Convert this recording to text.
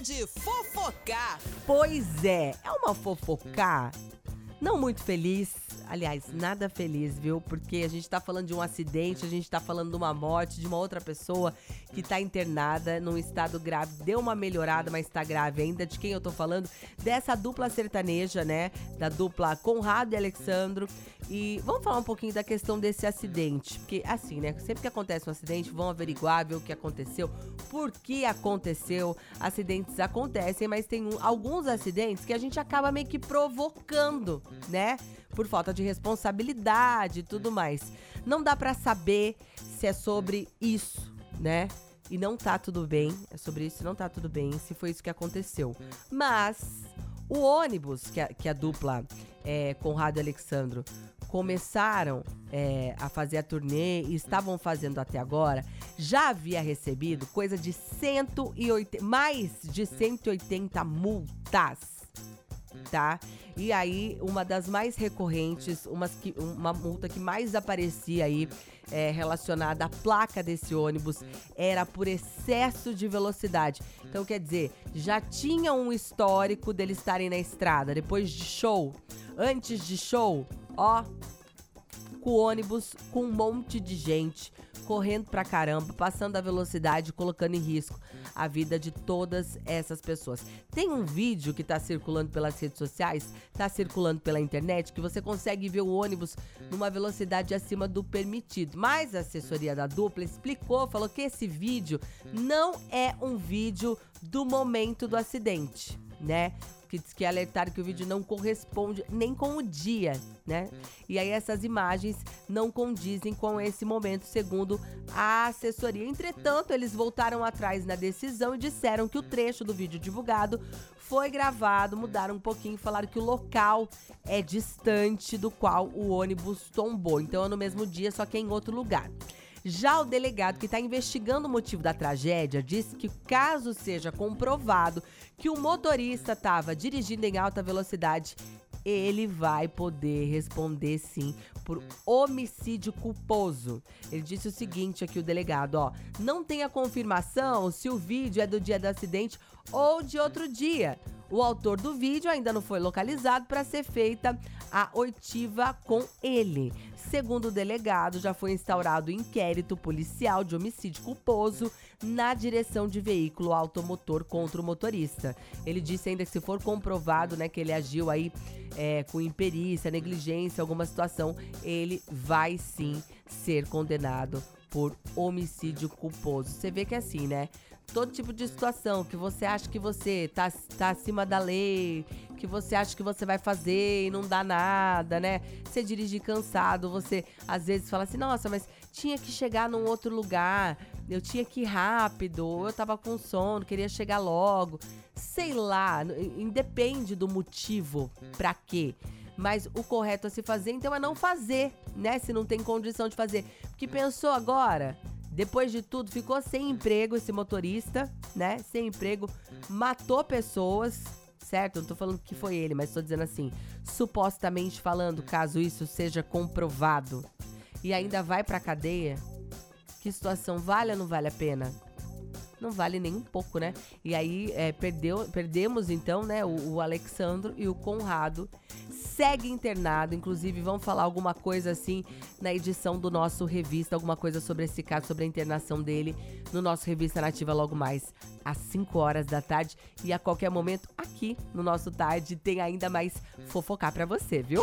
de fofocar. Pois é, é uma fofocar não muito feliz, aliás, nada feliz, viu? Porque a gente tá falando de um acidente, a gente tá falando de uma morte de uma outra pessoa que tá internada num estado grave. Deu uma melhorada, mas tá grave ainda. De quem eu tô falando? Dessa dupla sertaneja, né? Da dupla Conrado e Alexandro. E vamos falar um pouquinho da questão desse acidente. Porque, assim, né? Sempre que acontece um acidente, vão averiguar, ver o que aconteceu, por que aconteceu. Acidentes acontecem, mas tem um, alguns acidentes que a gente acaba meio que provocando né? Por falta de responsabilidade e tudo mais. Não dá para saber se é sobre isso, né? E não tá tudo bem. É sobre isso, não tá tudo bem, se foi isso que aconteceu. Mas o ônibus que a, que a dupla é, Conrado e Alexandro começaram é, a fazer a turnê e estavam fazendo até agora, já havia recebido coisa de 180, mais de 180 multas tá? E aí, uma das mais recorrentes, uma multa que mais aparecia aí é, relacionada à placa desse ônibus era por excesso de velocidade. Então, quer dizer, já tinha um histórico deles estarem na estrada depois de show, antes de show, ó, com o ônibus com um monte de gente correndo pra caramba, passando a velocidade, colocando em risco a vida de todas essas pessoas. Tem um vídeo que tá circulando pelas redes sociais, tá circulando pela internet, que você consegue ver o ônibus numa velocidade acima do permitido. Mas a assessoria da dupla explicou, falou que esse vídeo não é um vídeo do momento do acidente, né? Que diz que alertaram que o vídeo não corresponde nem com o dia, né? E aí essas imagens não condizem com esse momento, segundo a assessoria. Entretanto, eles voltaram atrás na decisão e disseram que o trecho do vídeo divulgado foi gravado, mudaram um pouquinho, falaram que o local é distante do qual o ônibus tombou. Então é no mesmo dia, só que é em outro lugar. Já o delegado que está investigando o motivo da tragédia disse que, caso seja comprovado que o motorista estava dirigindo em alta velocidade, ele vai poder responder sim por homicídio culposo. Ele disse o seguinte aqui o delegado, ó, não tem a confirmação se o vídeo é do dia do acidente ou de outro dia. O autor do vídeo ainda não foi localizado para ser feita a oitiva com ele. Segundo o delegado, já foi instaurado inquérito policial de homicídio culposo na direção de veículo automotor contra o motorista. Ele disse ainda que se for comprovado, né, que ele agiu aí é, com imperícia, negligência, alguma situação, ele vai sim ser condenado por homicídio culposo. Você vê que é assim, né? Todo tipo de situação que você acha que você tá, tá acima da lei, que você acha que você vai fazer e não dá nada, né? Você dirige cansado, você às vezes fala assim: nossa, mas tinha que chegar num outro lugar, eu tinha que ir rápido, eu tava com sono, queria chegar logo. Sei lá, independe do motivo pra quê. Mas o correto a se fazer, então, é não fazer, né? Se não tem condição de fazer. Porque pensou agora, depois de tudo, ficou sem emprego esse motorista, né? Sem emprego, matou pessoas, certo? Não tô falando que foi ele, mas tô dizendo assim, supostamente falando, caso isso seja comprovado, e ainda vai pra cadeia, que situação vale ou não vale a pena? Não vale nem um pouco, né? E aí é, perdeu, perdemos então, né, o, o Alexandro e o Conrado segue internado. Inclusive, vamos falar alguma coisa assim na edição do nosso revista, alguma coisa sobre esse caso, sobre a internação dele no nosso Revista Nativa logo mais às 5 horas da tarde. E a qualquer momento, aqui no nosso tarde, tem ainda mais fofocar para você, viu?